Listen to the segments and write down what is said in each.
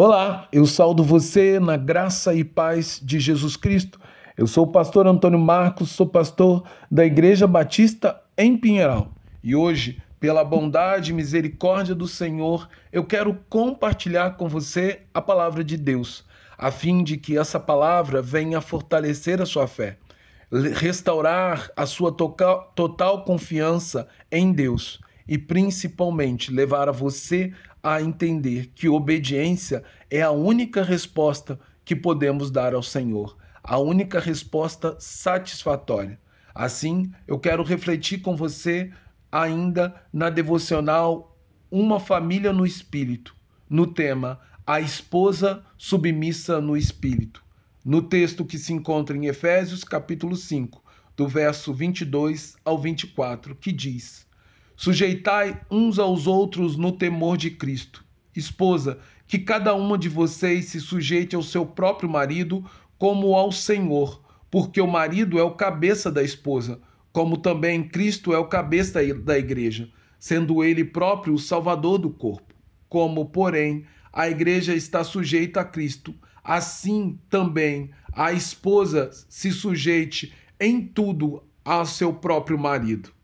Olá, eu saldo você na graça e paz de Jesus Cristo. Eu sou o pastor Antônio Marcos, sou pastor da Igreja Batista em Pinheiral. E hoje, pela bondade e misericórdia do Senhor, eu quero compartilhar com você a palavra de Deus, a fim de que essa palavra venha fortalecer a sua fé, restaurar a sua total confiança em Deus e principalmente levar a você a entender que obediência é a única resposta que podemos dar ao Senhor, a única resposta satisfatória. Assim, eu quero refletir com você ainda na devocional Uma Família no Espírito, no tema A Esposa Submissa no Espírito, no texto que se encontra em Efésios capítulo 5, do verso 22 ao 24, que diz: Sujeitai uns aos outros no temor de Cristo. Esposa, que cada uma de vocês se sujeite ao seu próprio marido como ao Senhor, porque o marido é o cabeça da esposa, como também Cristo é o cabeça da igreja, sendo ele próprio o salvador do corpo. Como, porém, a igreja está sujeita a Cristo, assim também a esposa se sujeite em tudo ao seu próprio marido.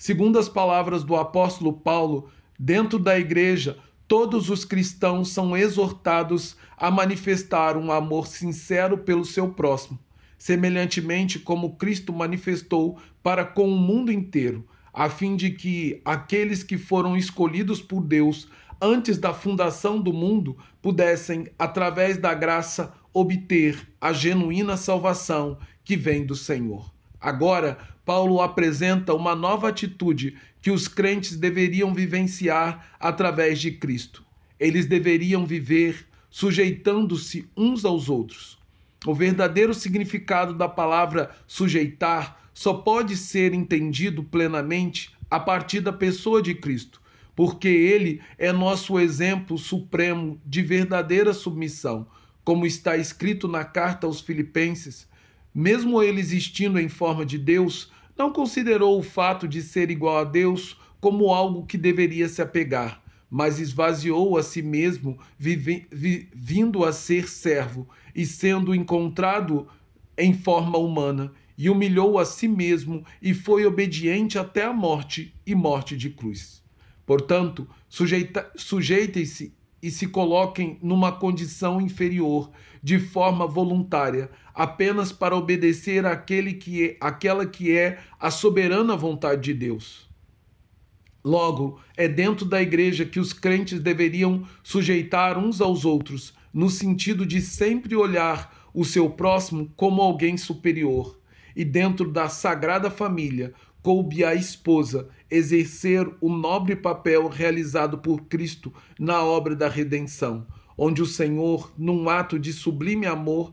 Segundo as palavras do apóstolo Paulo, dentro da igreja, todos os cristãos são exortados a manifestar um amor sincero pelo seu próximo, semelhantemente como Cristo manifestou para com o mundo inteiro, a fim de que aqueles que foram escolhidos por Deus antes da fundação do mundo pudessem, através da graça, obter a genuína salvação que vem do Senhor. Agora, Paulo apresenta uma nova atitude que os crentes deveriam vivenciar através de Cristo. Eles deveriam viver sujeitando-se uns aos outros. O verdadeiro significado da palavra sujeitar só pode ser entendido plenamente a partir da pessoa de Cristo, porque ele é nosso exemplo supremo de verdadeira submissão, como está escrito na carta aos Filipenses mesmo ele existindo em forma de Deus, não considerou o fato de ser igual a Deus como algo que deveria se apegar, mas esvaziou a si mesmo, vindo a ser servo e sendo encontrado em forma humana, e humilhou a si mesmo e foi obediente até a morte e morte de cruz. Portanto, sujeitem-se e se coloquem numa condição inferior, de forma voluntária, apenas para obedecer àquele que é, àquela que é a soberana vontade de Deus. Logo, é dentro da igreja que os crentes deveriam sujeitar uns aos outros, no sentido de sempre olhar o seu próximo como alguém superior. E dentro da sagrada família, coube à esposa exercer o nobre papel realizado por Cristo na obra da redenção, onde o Senhor, num ato de sublime amor,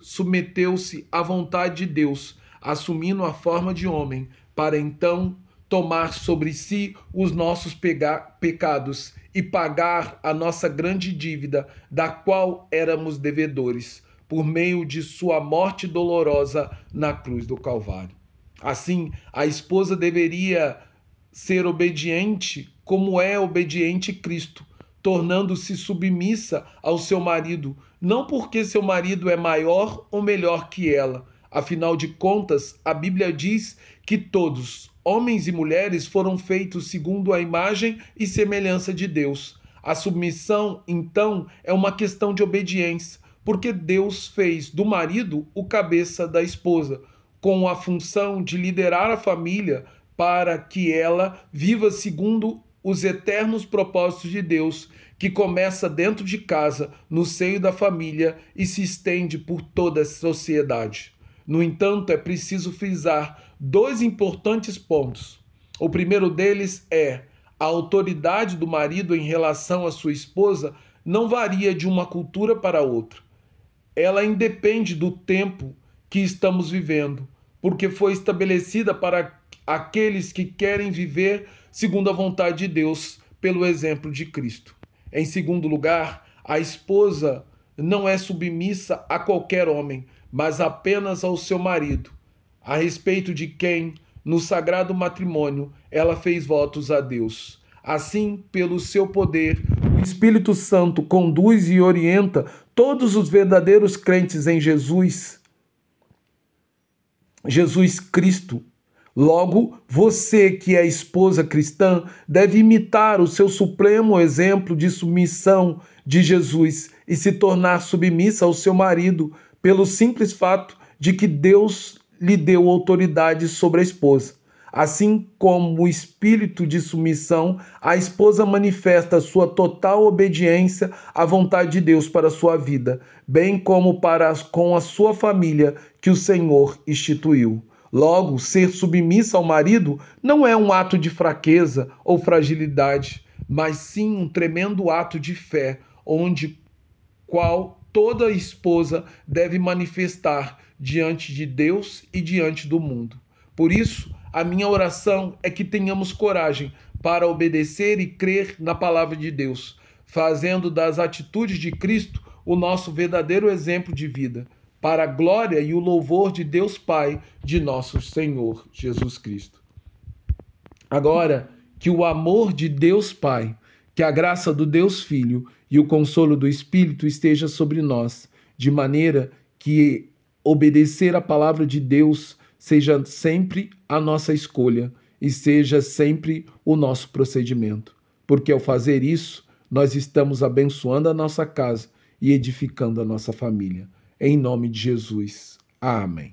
submeteu-se à vontade de Deus, assumindo a forma de homem, para então tomar sobre si os nossos pecados e pagar a nossa grande dívida, da qual éramos devedores, por meio de sua morte dolorosa na cruz do Calvário. Assim, a esposa deveria ser obediente como é obediente Cristo, tornando-se submissa ao seu marido, não porque seu marido é maior ou melhor que ela. Afinal de contas, a Bíblia diz que todos, homens e mulheres, foram feitos segundo a imagem e semelhança de Deus. A submissão, então, é uma questão de obediência, porque Deus fez do marido o cabeça da esposa com a função de liderar a família para que ela viva segundo os eternos propósitos de Deus, que começa dentro de casa, no seio da família e se estende por toda a sociedade. No entanto, é preciso frisar dois importantes pontos. O primeiro deles é a autoridade do marido em relação à sua esposa não varia de uma cultura para outra. Ela independe do tempo que estamos vivendo, porque foi estabelecida para aqueles que querem viver segundo a vontade de Deus, pelo exemplo de Cristo. Em segundo lugar, a esposa não é submissa a qualquer homem, mas apenas ao seu marido, a respeito de quem, no sagrado matrimônio, ela fez votos a Deus. Assim, pelo seu poder, Espírito Santo conduz e orienta todos os verdadeiros crentes em Jesus, Jesus Cristo. Logo, você que é esposa cristã deve imitar o seu supremo exemplo de submissão de Jesus e se tornar submissa ao seu marido pelo simples fato de que Deus lhe deu autoridade sobre a esposa. Assim como o espírito de submissão, a esposa manifesta sua total obediência à vontade de Deus para a sua vida, bem como para com a sua família que o Senhor instituiu. Logo, ser submissa ao marido não é um ato de fraqueza ou fragilidade, mas sim um tremendo ato de fé, onde qual toda esposa deve manifestar diante de Deus e diante do mundo. Por isso, a minha oração é que tenhamos coragem para obedecer e crer na palavra de Deus, fazendo das atitudes de Cristo o nosso verdadeiro exemplo de vida, para a glória e o louvor de Deus Pai, de nosso Senhor Jesus Cristo. Agora, que o amor de Deus Pai, que a graça do Deus Filho e o consolo do Espírito esteja sobre nós, de maneira que obedecer a palavra de Deus seja sempre a nossa escolha e seja sempre o nosso procedimento. Porque ao fazer isso, nós estamos abençoando a nossa casa e edificando a nossa família. Em nome de Jesus. Amém.